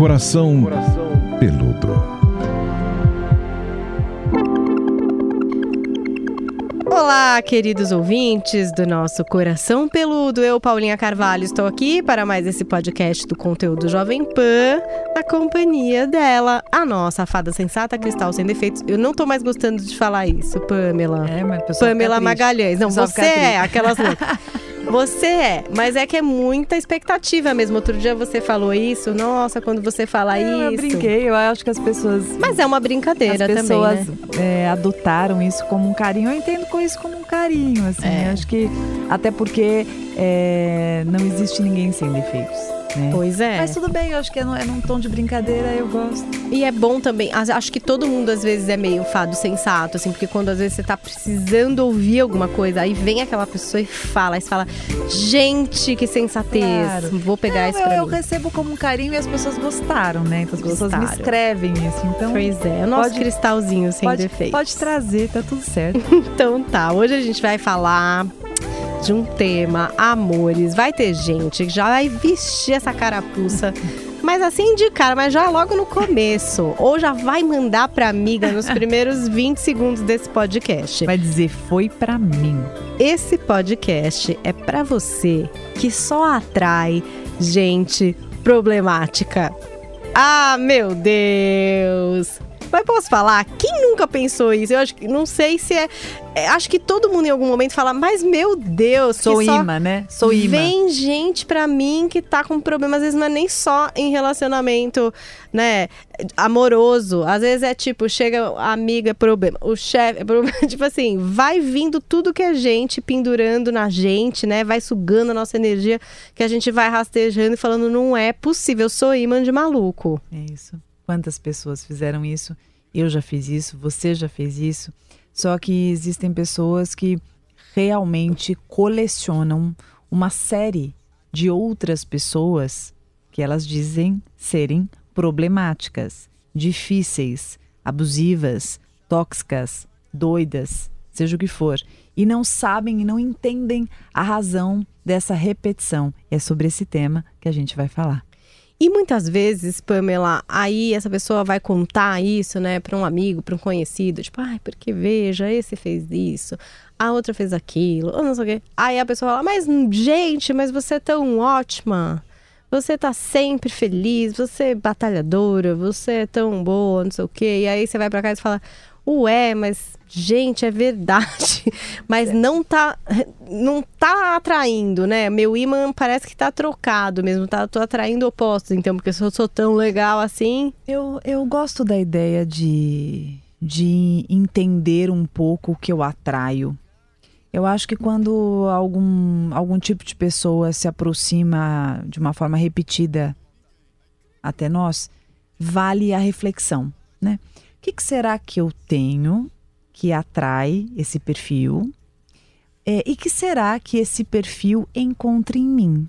Coração Peludo. Olá, queridos ouvintes do nosso Coração Peludo. Eu, Paulinha Carvalho, estou aqui para mais esse podcast do conteúdo Jovem Pan, na companhia dela, a nossa fada sensata Cristal Sem Defeitos. Eu não tô mais gostando de falar isso, Pamela. É, mas a pessoa Pamela. Magalhães. Não, você é aquelas loucas. Você é, mas é que é muita expectativa mesmo. Outro dia você falou isso, nossa, quando você fala isso. eu brinquei, eu acho que as pessoas. Mas é uma brincadeira as pessoas também, né? é, adotaram isso como um carinho. Eu entendo com isso como um carinho, assim. É. Acho que. Até porque é, não existe ninguém sem defeitos. Né? Pois é. Mas tudo bem, eu acho que é, num- é num tom de brincadeira, eu gosto. E é bom também, acho que todo mundo às vezes é meio fado sensato, assim, porque quando às vezes você tá precisando ouvir alguma coisa, aí vem aquela pessoa e fala, aí você fala, gente, que sensatez, Claro. vou pegar Não, isso eu, pra eu mim. recebo como um carinho e as pessoas gostaram, né? Então as pessoas me Gostaram. escrevem isso. Então. Pois é, o nosso Pode- cristalzinho sem Pode, defeito. pode trazer, tá tudo certo. Então tá, hoje a gente vai falar de um tema, amores. Vai ter gente que já vai vestir essa carapuça. Mas assim de cara, mas já logo no começo. Ou já vai mandar pra amiga nos primeiros 20 segundos desse podcast. Vai dizer, foi pra mim. Esse podcast é pra você que só atrai gente problemática. Ah, meu Deus! Mas posso falar? Quem nunca pensou isso? Eu acho que não sei se é, é, Acho que todo mundo em algum momento fala, mas meu Deus, Sou imã, né? Sou imã. Vem gente pra mim que tá com problema, às vezes não é nem só em relacionamento, né, amoroso. Às vezes é tipo, chega a amiga, é problema, o chefe, é problema. tipo assim, vai vindo tudo que é gente pendurando na gente, né, vai sugando a nossa energia, que a gente vai rastejando e falando, não é possível, sou imã de maluco. É isso. Quantas pessoas fizeram isso? Eu já fiz isso, você já fez isso. Só que existem pessoas que realmente colecionam uma série de outras pessoas que elas dizem serem problemáticas, difíceis, abusivas, tóxicas, doidas, seja o que for, e não sabem e não entendem a razão dessa repetição. É sobre esse tema que a gente vai falar. E muitas vezes, Pamela, aí essa pessoa vai contar isso, né, para um amigo, para um conhecido, tipo, ai, porque veja, esse fez isso, a outra fez aquilo, ou não sei o quê. Aí a pessoa fala, mas gente, mas você é tão ótima. Você tá sempre feliz, você é batalhadora, você é tão boa, não sei o quê. E aí você vai pra casa e fala, ué, mas gente, é verdade. Mas não tá, não tá atraindo, né? Meu imã parece que tá trocado mesmo, tá? Tô atraindo opostos, então, porque eu sou tão legal assim. Eu, eu gosto da ideia de, de entender um pouco o que eu atraio. Eu acho que quando algum, algum tipo de pessoa se aproxima de uma forma repetida até nós, vale a reflexão, né? O que, que será que eu tenho que atrai esse perfil? É, e que será que esse perfil encontra em mim?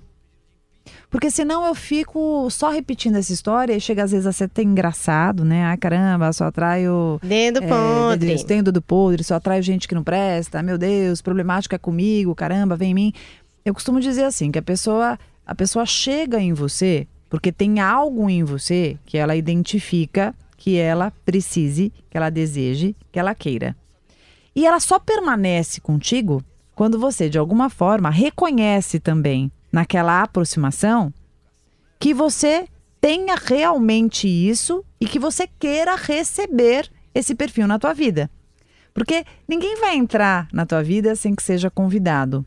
Porque senão eu fico só repetindo essa história e chega às vezes a ser até engraçado, né? Ai, caramba, só atraio. Dedo é, podre. Tenho dedo podre, só atraio gente que não presta. Meu Deus, problemático é comigo, caramba, vem em mim. Eu costumo dizer assim, que a pessoa, a pessoa chega em você porque tem algo em você que ela identifica que ela precise, que ela deseje, que ela queira. E ela só permanece contigo quando você, de alguma forma, reconhece também naquela aproximação que você tenha realmente isso e que você queira receber esse perfil na tua vida. Porque ninguém vai entrar na tua vida sem que seja convidado,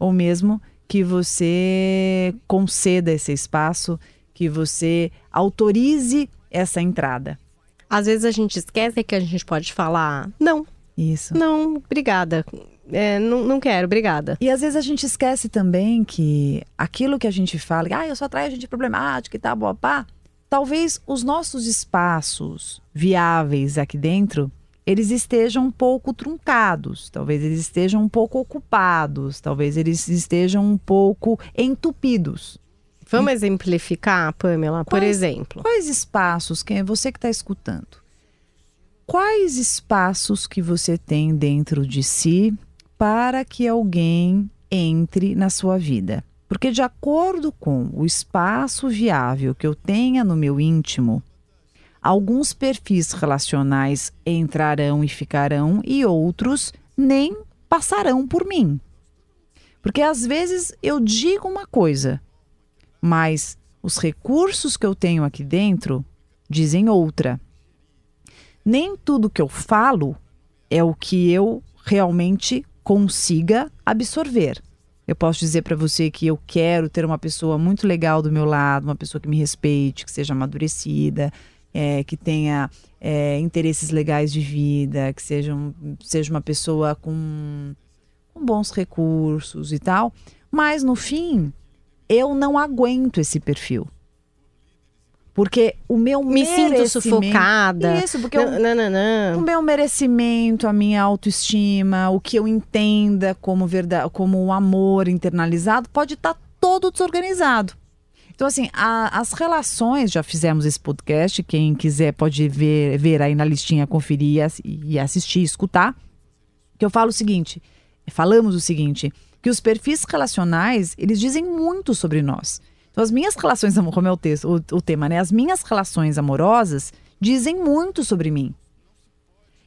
ou mesmo que você conceda esse espaço, que você autorize essa entrada. Às vezes a gente esquece que a gente pode falar, não, Isso. não, obrigada. É, não, não quero, obrigada. E às vezes a gente esquece também que aquilo que a gente fala, ah, eu só atraio gente problemática e tal, boa pá, talvez os nossos espaços viáveis aqui dentro, eles estejam um pouco truncados, talvez eles estejam um pouco ocupados, talvez eles estejam um pouco entupidos. Vamos exemplificar, Pamela, por Quais- exemplo. Quais espaços, quem é você que está escutando? Quais espaços que você tem dentro de si para que alguém entre na sua vida? Porque, de acordo com o espaço viável que eu tenha no meu íntimo, alguns perfis relacionais entrarão e ficarão e outros nem passarão por mim. Porque às vezes eu digo uma coisa, mas os recursos que eu tenho aqui dentro dizem outra. Nem tudo que eu falo é o que eu realmente consiga absorver. Eu posso dizer para você que eu quero ter uma pessoa muito legal do meu lado, uma pessoa que me respeite, que seja amadurecida, é, que tenha é, interesses legais de vida, que seja, um, seja uma pessoa com, com bons recursos e tal. Mas no fim, eu não aguento esse perfil. Porque o meu Me sinto sufocada. Isso, porque não, não, não, o meu merecimento, a minha autoestima, o que eu entenda como verdade, como um amor internalizado, pode estar tá todo desorganizado. Então, assim, a, as relações, já fizemos esse podcast, quem quiser pode ver, ver aí na listinha, conferir e assistir, escutar. Que eu falo o seguinte: falamos o seguinte, que os perfis relacionais, eles dizem muito sobre nós. Então, as minhas relações, como é o, texto, o, o tema, né? As minhas relações amorosas dizem muito sobre mim.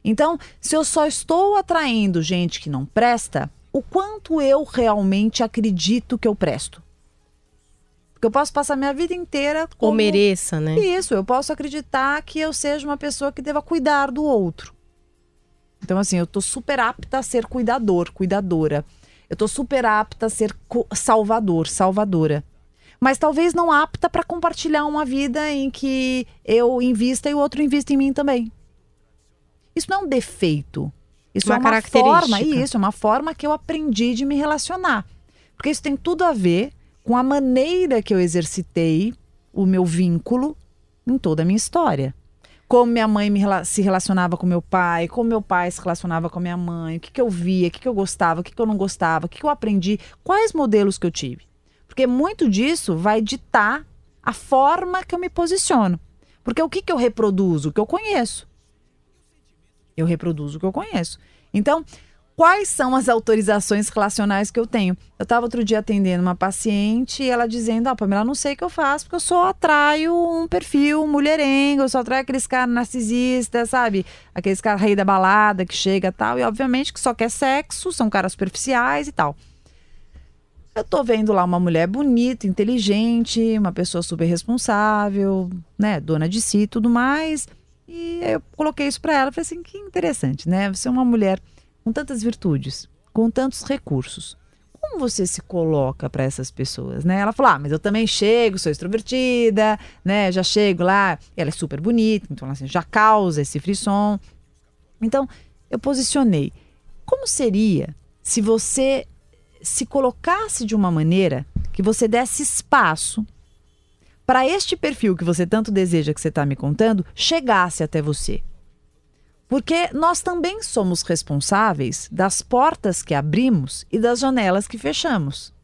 Então, se eu só estou atraindo gente que não presta, o quanto eu realmente acredito que eu presto? Porque eu posso passar minha vida inteira como... Ou mereça, né? Isso, eu posso acreditar que eu seja uma pessoa que deva cuidar do outro. Então, assim, eu tô super apta a ser cuidador, cuidadora. Eu tô super apta a ser salvador, salvadora mas talvez não apta para compartilhar uma vida em que eu invista e o outro invista em mim também. Isso não é um defeito. Isso uma é uma forma, isso é uma forma que eu aprendi de me relacionar. Porque isso tem tudo a ver com a maneira que eu exercitei o meu vínculo em toda a minha história. Como minha mãe me, se relacionava com meu pai, como meu pai se relacionava com minha mãe, o que, que eu via, o que, que eu gostava, o que, que eu não gostava, o que, que eu aprendi, quais modelos que eu tive. Porque muito disso vai ditar a forma que eu me posiciono. Porque o que, que eu reproduzo? O que eu conheço. Eu reproduzo o que eu conheço. Então, quais são as autorizações relacionais que eu tenho? Eu estava outro dia atendendo uma paciente e ela dizendo: Ah, Pamela, não sei o que eu faço, porque eu só atraio um perfil mulherengo, eu só atraio aqueles caras narcisistas, sabe? Aqueles caras rei da balada que chega tal, e obviamente que só quer sexo, são caras superficiais e tal. Eu tô vendo lá uma mulher bonita, inteligente, uma pessoa super responsável, né, dona de si e tudo mais. E eu coloquei isso para ela, falei assim, que interessante, né? Você é uma mulher com tantas virtudes, com tantos recursos. Como você se coloca para essas pessoas, né? Ela falou: "Ah, mas eu também chego, sou extrovertida, né? Já chego lá, ela é super bonita, então assim, já causa esse frisson". Então, eu posicionei. Como seria se você se colocasse de uma maneira que você desse espaço para este perfil que você tanto deseja que você está me contando chegasse até você. Porque nós também somos responsáveis das portas que abrimos e das janelas que fechamos.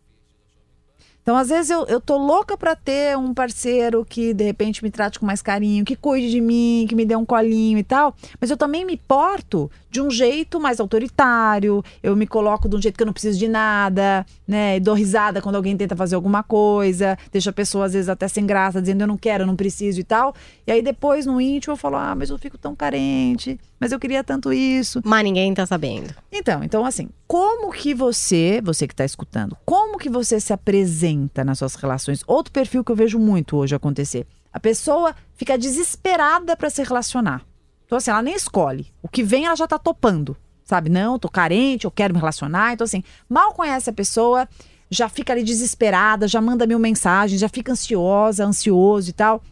Então, às vezes, eu, eu tô louca para ter um parceiro que de repente me trate com mais carinho, que cuide de mim, que me dê um colinho e tal. Mas eu também me porto de um jeito mais autoritário, eu me coloco de um jeito que eu não preciso de nada, né? E dou risada quando alguém tenta fazer alguma coisa, deixa a pessoa às vezes até sem graça, dizendo eu não quero, eu não preciso e tal. E aí depois no íntimo eu falo: "Ah, mas eu fico tão carente, mas eu queria tanto isso". Mas ninguém tá sabendo. Então, então assim, como que você, você que tá escutando, como que você se apresenta nas suas relações? Outro perfil que eu vejo muito hoje acontecer. A pessoa fica desesperada para se relacionar. Então, assim, ela nem escolhe. O que vem, ela já tá topando. Sabe? Não, tô carente, eu quero me relacionar. Então, assim, mal conhece a pessoa, já fica ali desesperada, já manda mil mensagens, já fica ansiosa, ansioso e tal.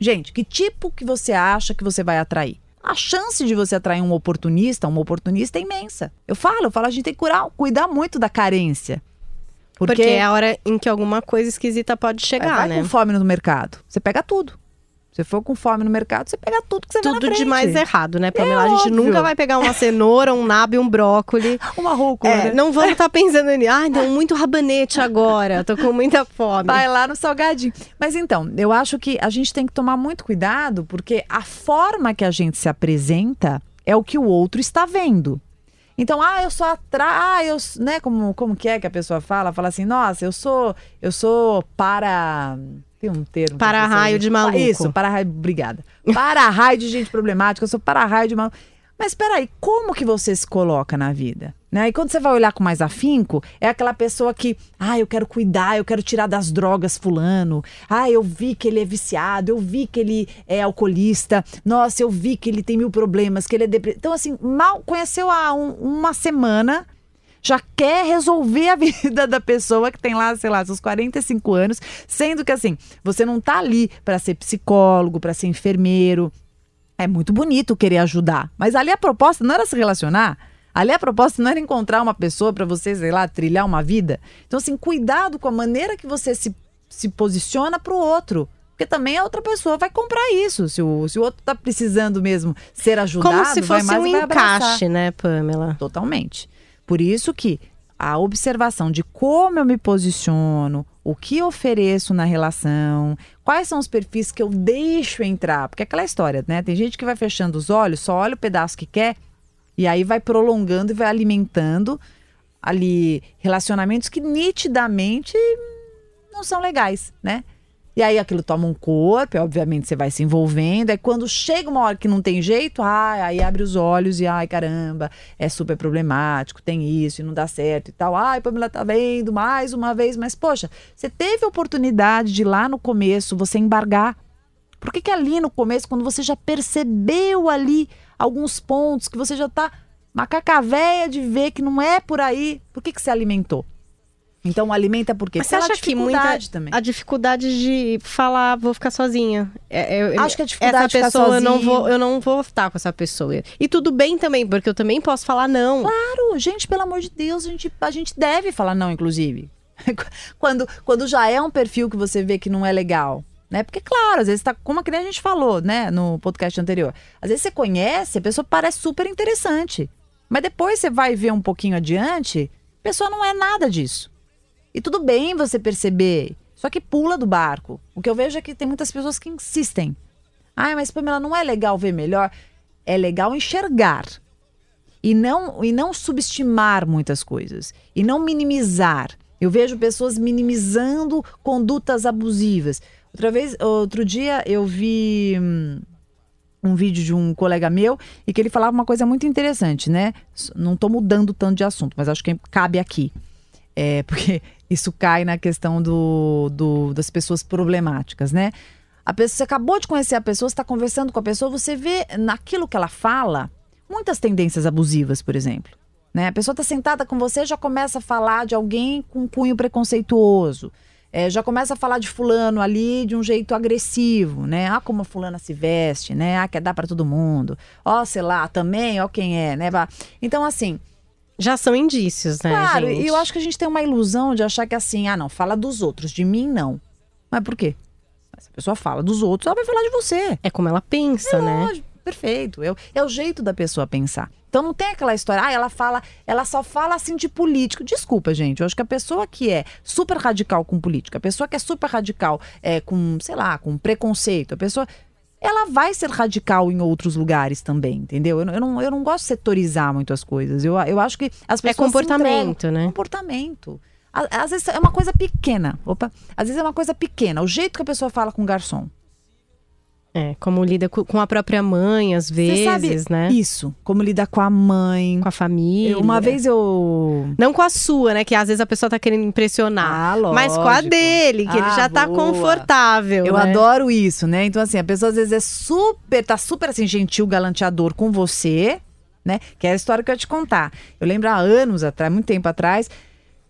Gente, que tipo que você acha que você vai atrair? A chance de você atrair um oportunista, uma oportunista é imensa. Eu falo, eu falo, a gente tem que curar, cuidar muito da carência. Porque, Porque é a hora em que alguma coisa esquisita pode chegar, vai né? com fome no mercado. Você pega tudo. Você for com fome no mercado, você pega tudo que você tudo vê na de mais errado, né, Pamela? É a gente óbvio. nunca vai pegar uma cenoura, um nabo, um brócoli. Uma rúcula, é, né? Não vamos estar tá pensando nisso. Ai, então muito rabanete agora. Tô com muita fome. Vai lá no salgadinho. Mas então, eu acho que a gente tem que tomar muito cuidado, porque a forma que a gente se apresenta é o que o outro está vendo. Então, ah, eu sou atrás, ah, eu, né, como, como que é que a pessoa fala? Fala assim, nossa, eu sou, eu sou para tem um termo. Para raio de maluco. Isso, para raio, obrigada. Para raio de gente problemática, eu sou para raio de maluco. Mas espera aí, como que você se coloca na vida? Né? E quando você vai olhar com mais afinco, é aquela pessoa que, ah, eu quero cuidar, eu quero tirar das drogas fulano. Ah, eu vi que ele é viciado, eu vi que ele é alcoolista. Nossa, eu vi que ele tem mil problemas, que ele é depressivo. Então, assim, mal conheceu há um, uma semana, já quer resolver a vida da pessoa que tem lá, sei lá, seus 45 anos, sendo que assim, você não tá ali para ser psicólogo, para ser enfermeiro, é muito bonito querer ajudar, mas ali a proposta não era se relacionar. Ali a proposta não era encontrar uma pessoa para você, sei lá, trilhar uma vida. Então, assim, cuidado com a maneira que você se, se posiciona para o outro. Porque também a outra pessoa vai comprar isso. Se o, se o outro está precisando mesmo ser ajudado, Como se fosse vai mais, um encaixe, né, Pamela? Totalmente. Por isso que a observação de como eu me posiciono, o que ofereço na relação, quais são os perfis que eu deixo entrar. Porque é aquela história, né? Tem gente que vai fechando os olhos, só olha o pedaço que quer, e aí vai prolongando e vai alimentando ali relacionamentos que nitidamente não são legais, né? E aí aquilo toma um corpo, obviamente você vai se envolvendo. Aí quando chega uma hora que não tem jeito, ai, aí abre os olhos e ai, caramba, é super problemático, tem isso e não dá certo e tal. Ai, Pamela tá vendo mais uma vez, mas poxa, você teve a oportunidade de lá no começo você embargar. Por que, que ali no começo, quando você já percebeu ali alguns pontos que você já tá macaca véia de ver que não é por aí, por que, que você alimentou? Então alimenta por quê? Mas você acha que muita também. a dificuldade de falar vou ficar sozinha? É, eu, Acho que a dificuldade essa de ficar pessoa eu não vou eu não vou estar com essa pessoa. E tudo bem também, porque eu também posso falar não. Claro, gente, pelo amor de Deus, a gente, a gente deve falar não, inclusive. quando, quando já é um perfil que você vê que não é legal. Né? Porque, claro, às vezes tá, como que nem a gente falou, né, no podcast anterior. Às vezes você conhece, a pessoa parece super interessante. Mas depois você vai ver um pouquinho adiante, a pessoa não é nada disso. E tudo bem você perceber, só que pula do barco. O que eu vejo é que tem muitas pessoas que insistem. Ah, mas Pamela, não é legal ver melhor? É legal enxergar. E não, e não subestimar muitas coisas. E não minimizar. Eu vejo pessoas minimizando condutas abusivas. Outra vez, outro dia eu vi hum, um vídeo de um colega meu e que ele falava uma coisa muito interessante, né? Não estou mudando tanto de assunto, mas acho que cabe aqui. É, porque isso cai na questão do, do- das pessoas problemáticas, né? A pessoa, você acabou de conhecer a pessoa, está conversando com a pessoa, você vê naquilo que ela fala muitas tendências abusivas, por exemplo. Né? A pessoa está sentada com você já começa a falar de alguém com cunho preconceituoso. É, já começa a falar de fulano ali de um jeito agressivo, né? Ah, como a fulana se veste, né? Ah, quer dar para todo mundo. Ó, sei lá, também, ó quem é, né? Então, assim, Já são indícios, né, Claro, gente? e eu acho que a gente tem uma ilusão de achar que assim, ah, não, fala dos outros, de mim não. Mas por quê? Se a pessoa fala dos outros, ela vai falar de você. É como ela pensa, né? Lógico, perfeito. É, o- é o jeito da pessoa pensar. Então não tem aquela história, ah, ela fala, ela só fala assim de político. Desculpa, gente. Eu acho que a pessoa que é super radical com política, a pessoa que é super radical é, com, sei lá, com preconceito, a pessoa. Ela vai ser radical em outros lugares também, entendeu? Eu, não- eu, não, eu não gosto de setorizar muito as coisas. Eu, eu acho que as É pessoas. se comportamento, né? Comportamento. Às vezes é uma coisa pequena. Opa. Às vezes é uma coisa pequena. O jeito que a pessoa fala com o garçom. É, como lida co- com a própria mãe, às vezes, sabe né? Isso. Como lidar com a mãe. Com a família. Eu- Uma vez eu. Não com a sua, né? Que às vezes a pessoa tá querendo impressionar. Ah, lógico. mas com a dele, que ele Ah, já tá boa. confortável. Eu né? adoro isso, né? Então, assim, a pessoa às vezes é super, tá super assim, gentil, galanteador com você, né? Que é a história que eu ia te contar. Eu lembro há anos atrás, muito tempo atrás,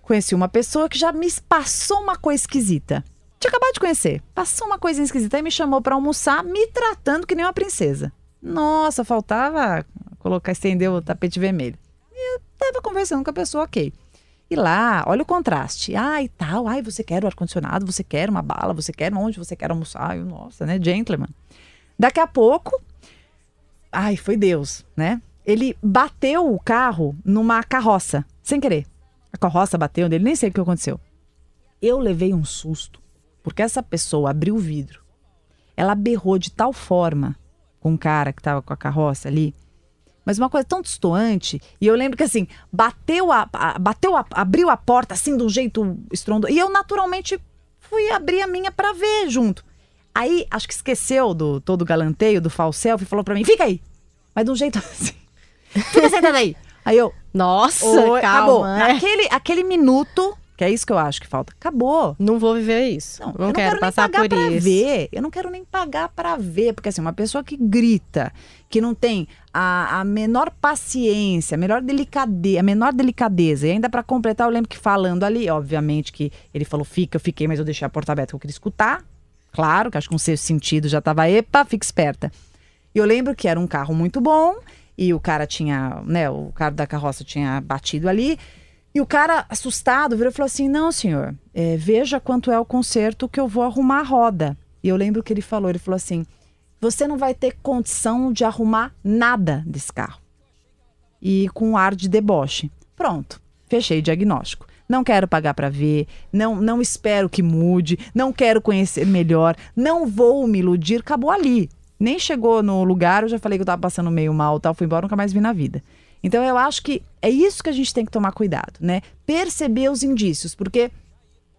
conheci uma pessoa que já me passou uma coisa esquisita. Tinha acabado de conhecer. Passou uma coisa esquisita e me chamou pra almoçar, me tratando que nem uma princesa. Nossa, faltava colocar, estender o tapete vermelho. E eu tava conversando com a pessoa, ok. E lá, olha o contraste. Ai, tal, ai, você quer o ar-condicionado, você quer uma bala, você quer onde você quer almoçar. Eu, nossa, né? Gentleman. Daqui a pouco, ai, foi Deus, né? Ele bateu o carro numa carroça, sem querer. A carroça bateu nele, nem sei o que aconteceu. Eu levei um susto, porque essa pessoa abriu o vidro. Ela berrou de tal forma com o cara que tava com a carroça ali, Mas uma coisa tão distoante. E eu lembro que assim, bateu a. a- bateu a, abriu a porta assim de um jeito estrondoso. E eu naturalmente fui abrir a minha pra ver junto. Aí, acho que esqueceu do todo o galanteio, do falso selfie, e falou pra mim: fica aí. Mas de um jeito assim. Fica sentada aí. Aí eu. Nossa, Oi, acabou. calma. é. Aquele, aquele minuto, que é isso que eu acho que falta. Acabou. Não vou viver isso. Não, Não, quero, quero, passar nem pagar por isso. ver. Eu não quero nem pagar pra ver. Porque assim, uma pessoa que grita, que não tem a, a menor paciência, a menor delicadeza, a menor delicadeza. E ainda pra completar, eu lembro que falando ali, obviamente que ele falou fica, eu fiquei, mas eu deixei a porta aberta que eu queria escutar. Claro, que acho que um sexto sentido já tava, epa, fica esperta. E eu lembro que era um carro muito bom e o cara tinha, né, o cara da carroça tinha batido ali. E o cara, assustado, virou e falou assim: Não, senhor, é, veja quanto é o conserto que eu vou arrumar a roda. E eu lembro que ele falou: Ele falou assim, você não vai ter condição de arrumar nada desse carro. E com um ar de deboche. Pronto, fechei o diagnóstico. Não quero pagar para ver, não, não espero que mude, não quero conhecer melhor, não vou me iludir, acabou ali. Nem chegou no lugar, eu já falei que eu tava passando meio mal, tal, fui embora, nunca mais vi na vida. Então eu acho que é isso que a gente tem que tomar cuidado, né? Perceber os indícios, porque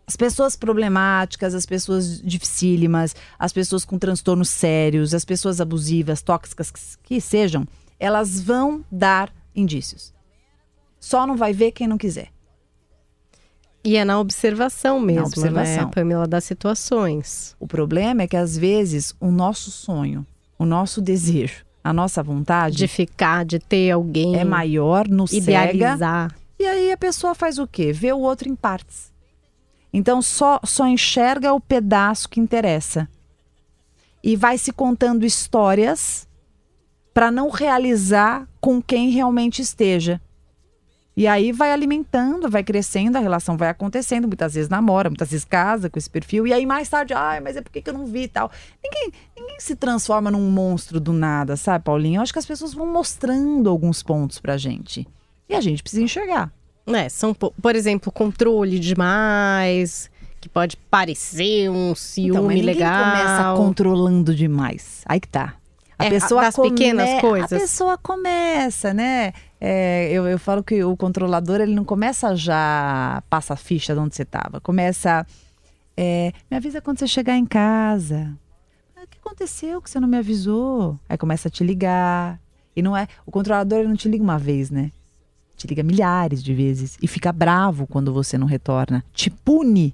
as pessoas problemáticas, as pessoas dificílimas, as pessoas com transtornos sérios, as pessoas abusivas, tóxicas que- sejam, elas vão dar indícios. Só não vai ver quem não quiser. E é na observação mesmo, observação. né, Pamela, das situações. O problema é que às vezes o nosso sonho, o nosso desejo, a nossa vontade De ficar, de ter alguém. é maior, nos cega. Idealizar. E aí a pessoa faz o quê? Vê o outro em partes. Então só, só enxerga o pedaço que interessa. E vai se contando histórias para não realizar com quem realmente esteja. E aí vai alimentando, vai crescendo, a relação vai acontecendo. Muitas vezes namora, muitas vezes casa com esse perfil. E aí mais tarde, ai, mas é por que eu não vi e tal. Ninguém, ninguém se transforma num monstro do nada, sabe, Paulinho? Eu acho que as pessoas vão mostrando alguns pontos pra gente. E a gente precisa enxergar. né, são, po- por exemplo, controle demais, que pode parecer um ciúme Então, mas legal. começa controlando demais. Aí que tá. A É, pessoa das pequenas come- coisas. A pessoa começa, né? É, eu, eu falo que o controlador, ele não começa já passa a ficha de onde você tava. Começa, é, me avisa quando você chegar em casa. Ah, O que aconteceu que você não me avisou? Aí começa a te ligar. E não é, o controlador ele não te liga uma vez, né? Te liga milhares de vezes e fica bravo quando você não retorna. Te pune.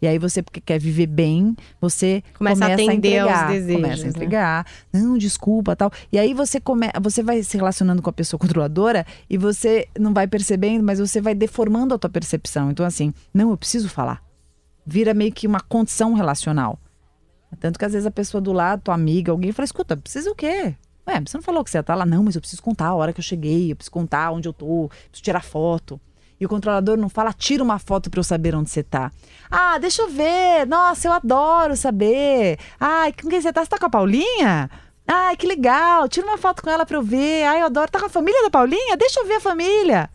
E aí você, porque quer viver bem, você Começa a começa, atender aos entregar. desejos, Começa a né? entregar. Não, desculpa, tal. E aí você come, você vai se relacionando com a pessoa controladora e você não vai percebendo, mas você vai deformando a tua percepção. Então assim, não, eu preciso falar. Vira meio que uma condição relacional. Tanto que às vezes a pessoa do lado, tua amiga, alguém fala, escuta, precisa o quê? Ué, você não falou que você ia estar lá? Não, mas eu preciso contar a hora que eu cheguei, eu preciso contar onde eu tô, preciso tirar foto. E o controlador não fala, tira uma foto pra eu saber onde você tá. Ah, deixa eu ver. Nossa, eu adoro saber. Ai, com quem você tá? Você tá com a Paulinha? Ai, que legal. Tira uma foto com ela pra eu ver. Ai, eu adoro. Tá com a família da Paulinha? Deixa eu ver a família.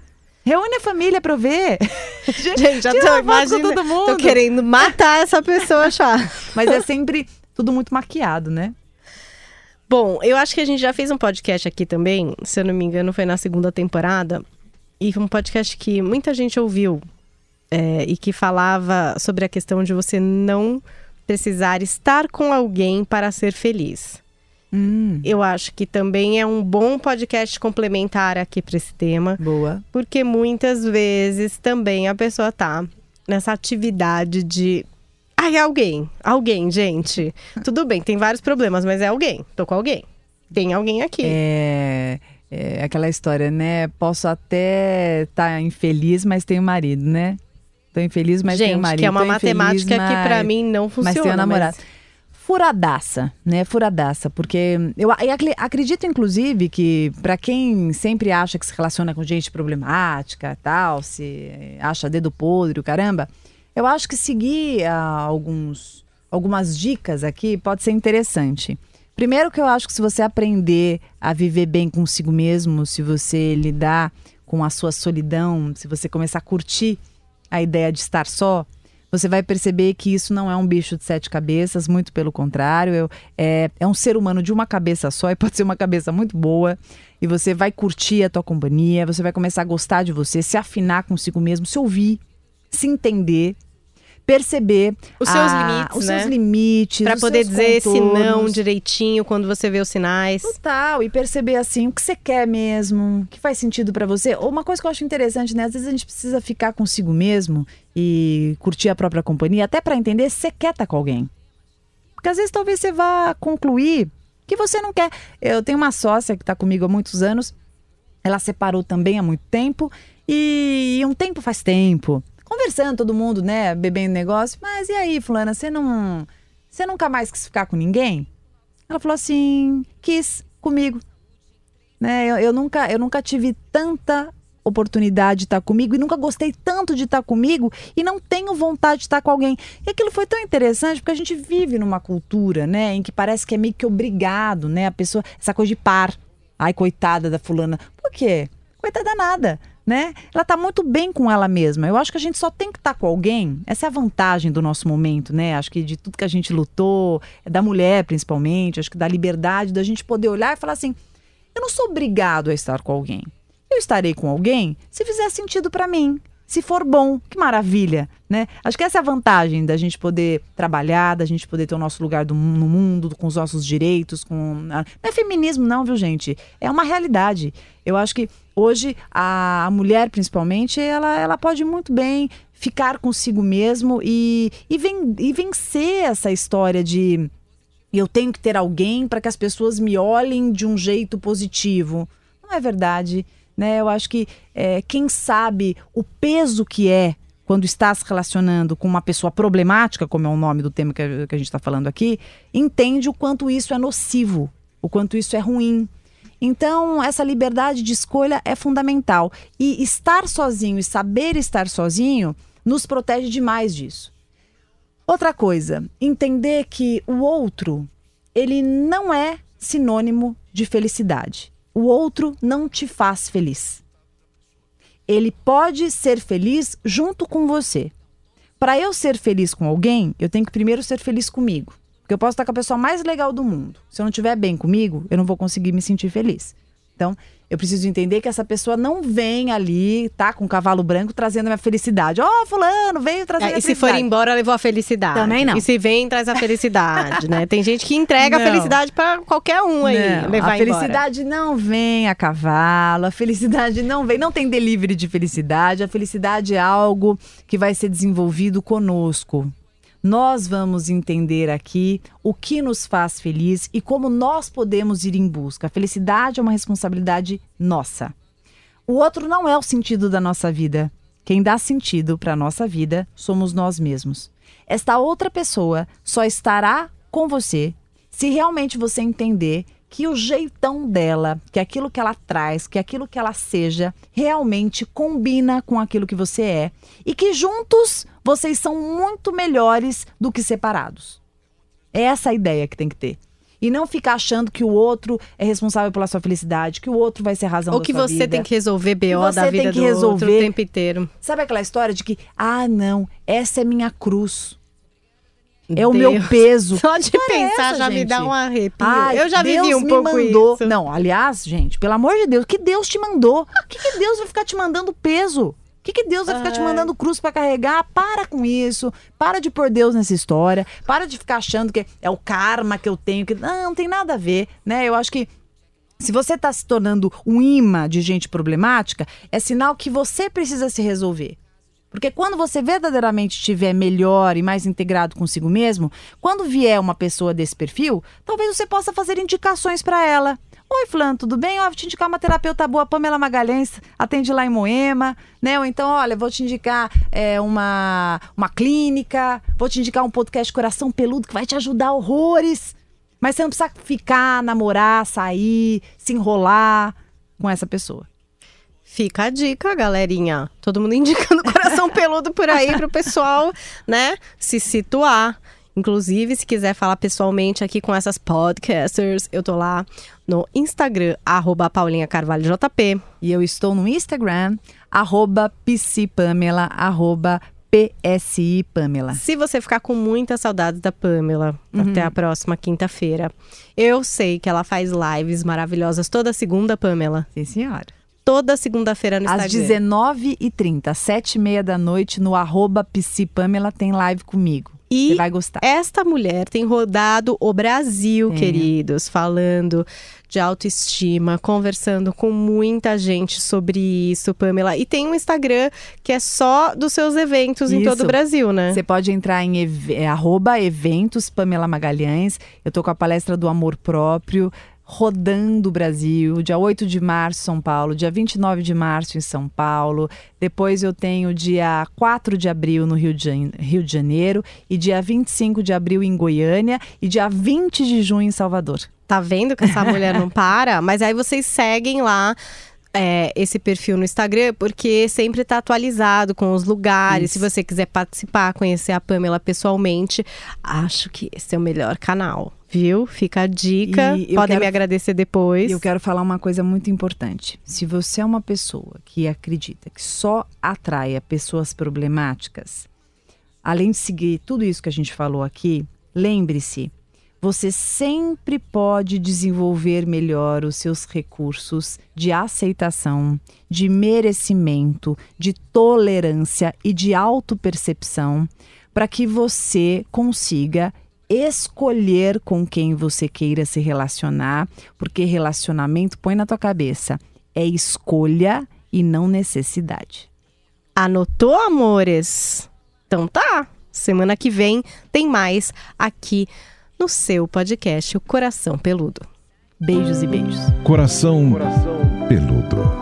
Reúne a família pra eu ver. Gente, já tô imaginando. todo mundo. Tô querendo matar essa pessoa já. Mas é sempre tudo muito maquiado, né? Bom, eu acho que a gente já fez um podcast aqui também, se eu não me engano, foi na segunda temporada. E um podcast que muita gente ouviu é, e que falava sobre a questão de você não precisar estar com alguém para ser feliz. Hum, Eu acho que também é um bom podcast complementar aqui para esse tema, boa. porque muitas vezes também a pessoa tá nessa atividade de. Ai, alguém. Alguém, gente. Tudo bem, tem vários problemas, mas é alguém. Tô com alguém. Tem alguém aqui. É, é aquela história, né? Posso até estar infeliz, mas tenho marido, né? Tô infeliz, mas gente, tenho marido. que é uma Tô infeliz, matemática que mas- pra mim não funciona. mas tenho namorado. Furadaça, né? Furadaça, porque eu, eu acre- acredito, inclusive, que pra quem sempre acha que se relaciona com gente problemática, tal, se acha dedo podre, o caramba, eu acho que seguir ah, alguns, algumas dicas aqui pode ser interessante. Primeiro que eu acho que se você aprender a viver bem consigo mesmo, se você lidar com a sua solidão, se você começar a curtir a ideia de estar só, você vai perceber que isso não é um bicho de sete cabeças, muito pelo contrário, eu- é, é um ser humano de uma cabeça só e pode ser uma cabeça muito boa. E você vai curtir a tua companhia, você vai começar a gostar de você, se afinar consigo mesmo, se ouvir, se entender, perceber Os seus a- limites, os né? seus limites, os poder dizer esse não contornos. direitinho quando você vê os sinais. Total, e perceber assim o que você quer mesmo, o que faz sentido pra você. Ou uma coisa que eu acho interessante, né? Às vezes a gente precisa ficar consigo mesmo e curtir a própria companhia, até pra entender se você quer estar com alguém. Porque às vezes talvez você vá concluir que você não quer. Eu tenho uma sócia que tá comigo há muitos anos, ela separou também há muito tempo, e um tempo faz tempo. Conversando, todo mundo, né, bebendo negócio. Mas e aí, fulana, você não. Você nunca mais quis ficar com ninguém? Ela falou assim: quis comigo. Né? Eu, eu nunca, eu nunca tive tanta oportunidade de estar comigo e nunca gostei tanto de estar comigo e não tenho vontade de estar com alguém. E aquilo foi tão interessante porque a gente vive numa cultura, né, em que parece que é meio que obrigado, né, a pessoa, essa coisa de par. Ai, coitada da fulana. Por quê? Coitada nada, né? Ela tá muito bem com ela mesma. Eu acho que a gente só tem que estar com alguém. Essa é a vantagem do nosso momento, né? Acho que de tudo que a gente lutou, é da mulher principalmente, acho que da liberdade da gente poder olhar e falar assim: eu não sou obrigado a estar com alguém. Eu estarei com alguém se fizer sentido pra mim, se for bom. Que maravilha, né? Acho que essa é a vantagem da gente poder trabalhar, da gente poder ter o nosso lugar do- no mundo, com os nossos direitos, com não é feminismo não, viu, gente? É uma realidade. Eu acho que hoje a, mulher, principalmente, ela, ela pode muito bem ficar consigo mesmo e, e, ven- e vencer essa história de eu tenho que ter alguém para que as pessoas me olhem de um jeito positivo. Não é verdade, né? Eu acho que é, quem sabe o peso que é quando está se relacionando com uma pessoa problemática, como é o nome do tema que a gente está falando aqui, entende o quanto isso é nocivo, o quanto isso é ruim. Então, essa liberdade de escolha é fundamental. E estar sozinho e saber estar sozinho nos protege demais disso. Outra coisa, entender que o outro, ele não é sinônimo de felicidade. O outro não te faz feliz. Ele pode ser feliz junto com você. Para eu ser feliz com alguém, eu tenho que primeiro ser feliz comigo. Porque eu posso estar com a pessoa mais legal do mundo. Se eu não estiver bem comigo, eu não vou conseguir me sentir feliz. Então, eu preciso entender que essa pessoa não vem ali, tá, com um cavalo branco trazendo a minha felicidade. Ó, fulano, veio trazer É, minha e se for embora, levou a felicidade. Também não. E se vem, traz a felicidade, né? Tem gente que entrega Não. a felicidade pra qualquer um aí Não, levar a felicidade não vem a cavalo, a felicidade não vem, não tem delivery de felicidade, a felicidade é algo que vai ser desenvolvido conosco. Nós vamos entender aqui o que nos faz feliz e como nós podemos ir em busca. A felicidade é uma responsabilidade nossa. O outro não é o sentido da nossa vida. Quem dá sentido para a nossa vida somos nós mesmos. Esta outra pessoa só estará com você se realmente você entender que o jeitão dela, que aquilo que ela traz, que aquilo que ela seja, realmente combina com aquilo que você é e que juntos vocês são muito melhores do que separados. É essa a ideia que tem que ter. E não ficar achando que o outro é responsável pela sua felicidade, que o outro vai ser a razão Ou que você vida. tem que resolver BO da vida do outro resolver. o tempo inteiro. Sabe aquela história de que, ah, não, essa é minha cruz. É o meu Deus. peso. Só de História é pensar já me gente? dá um arrepio. Ai, eu já Deus vivi um me pouco mandou. isso. Não, aliás, gente, pelo amor de Deus, que Deus te mandou? Que, que Deus vai ficar te mandando peso? O que, que Deus vai ficar te mandando cruz pra carregar? Para com isso. Para de pôr Deus nessa história. Para de ficar achando que é o karma que eu tenho. Que... Não, não tem nada a ver, né? Eu acho que se você está se tornando um imã de gente problemática, é sinal que você precisa se resolver. Porque quando você verdadeiramente estiver melhor e mais integrado consigo mesmo, quando vier uma pessoa desse perfil, talvez você possa fazer indicações para ela. Oi, Fulano, tudo bem? Ó, vou te indicar uma terapeuta boa, Pamela Magalhães, atende lá em Moema, né? Ou então, olha, vou te indicar é, uma, uma clínica, vou te indicar um podcast Coração Peludo que vai te ajudar horrores. Mas você não precisa ficar, namorar, sair, se enrolar com essa pessoa. Fica a dica, galerinha. Todo mundo indicando coração peludo por aí pro pessoal, né, se situar. Inclusive, se quiser falar pessoalmente aqui com essas podcasters, eu tô lá no Instagram, arroba Paulinha Carvalho JP. E eu estou no Instagram, arroba psipamela, arroba PSI Pamela. Se você ficar com muita saudade da Pamela até a próxima quinta-feira, eu sei que ela faz lives maravilhosas toda segunda, Pamela. Sim, senhora. Toda segunda-feira no Às Instagram. 19h30, 7h30 da noite, no arroba Pamela tem live comigo. E Você vai gostar. esta mulher tem rodado o Brasil, Tem. queridos, falando de autoestima, conversando com muita gente sobre isso, Pamela. E tem um Instagram que é só dos seus eventos em Isso. todo o Brasil, né? Você pode entrar em ev é, arroba eventos Pamela Magalhães. Eu tô com a palestra do amor próprio, rodando o Brasil, dia 8 de março, São Paulo, dia 29 de março em São Paulo. Depois eu tenho dia 4 de abril no Rio de, Jan- Rio de Janeiro e dia 25 de abril em Goiânia e dia 20 de junho em Salvador. Tá vendo que essa mulher não para? Mas aí vocês seguem lá. É, esse perfil no Instagram, porque sempre tá atualizado com os lugares. Isso. Se você quiser participar, conhecer a Pamela pessoalmente, acho que esse é o melhor canal, viu? Fica a dica. E Podem quero- me agradecer depois. E eu quero falar uma coisa muito importante. Se você é uma pessoa que acredita que só atraia pessoas problemáticas, além de seguir tudo isso que a gente falou aqui, lembre-se, você sempre pode desenvolver melhor os seus recursos de aceitação, de merecimento, de tolerância e de autopercepção para que você consiga escolher com quem você queira se relacionar, porque relacionamento põe na tua cabeça é escolha e não necessidade. Anotou, amores? Então tá. Semana que vem tem mais aqui no seu podcast, O Coração Peludo. Beijos e beijos. Coração peludo.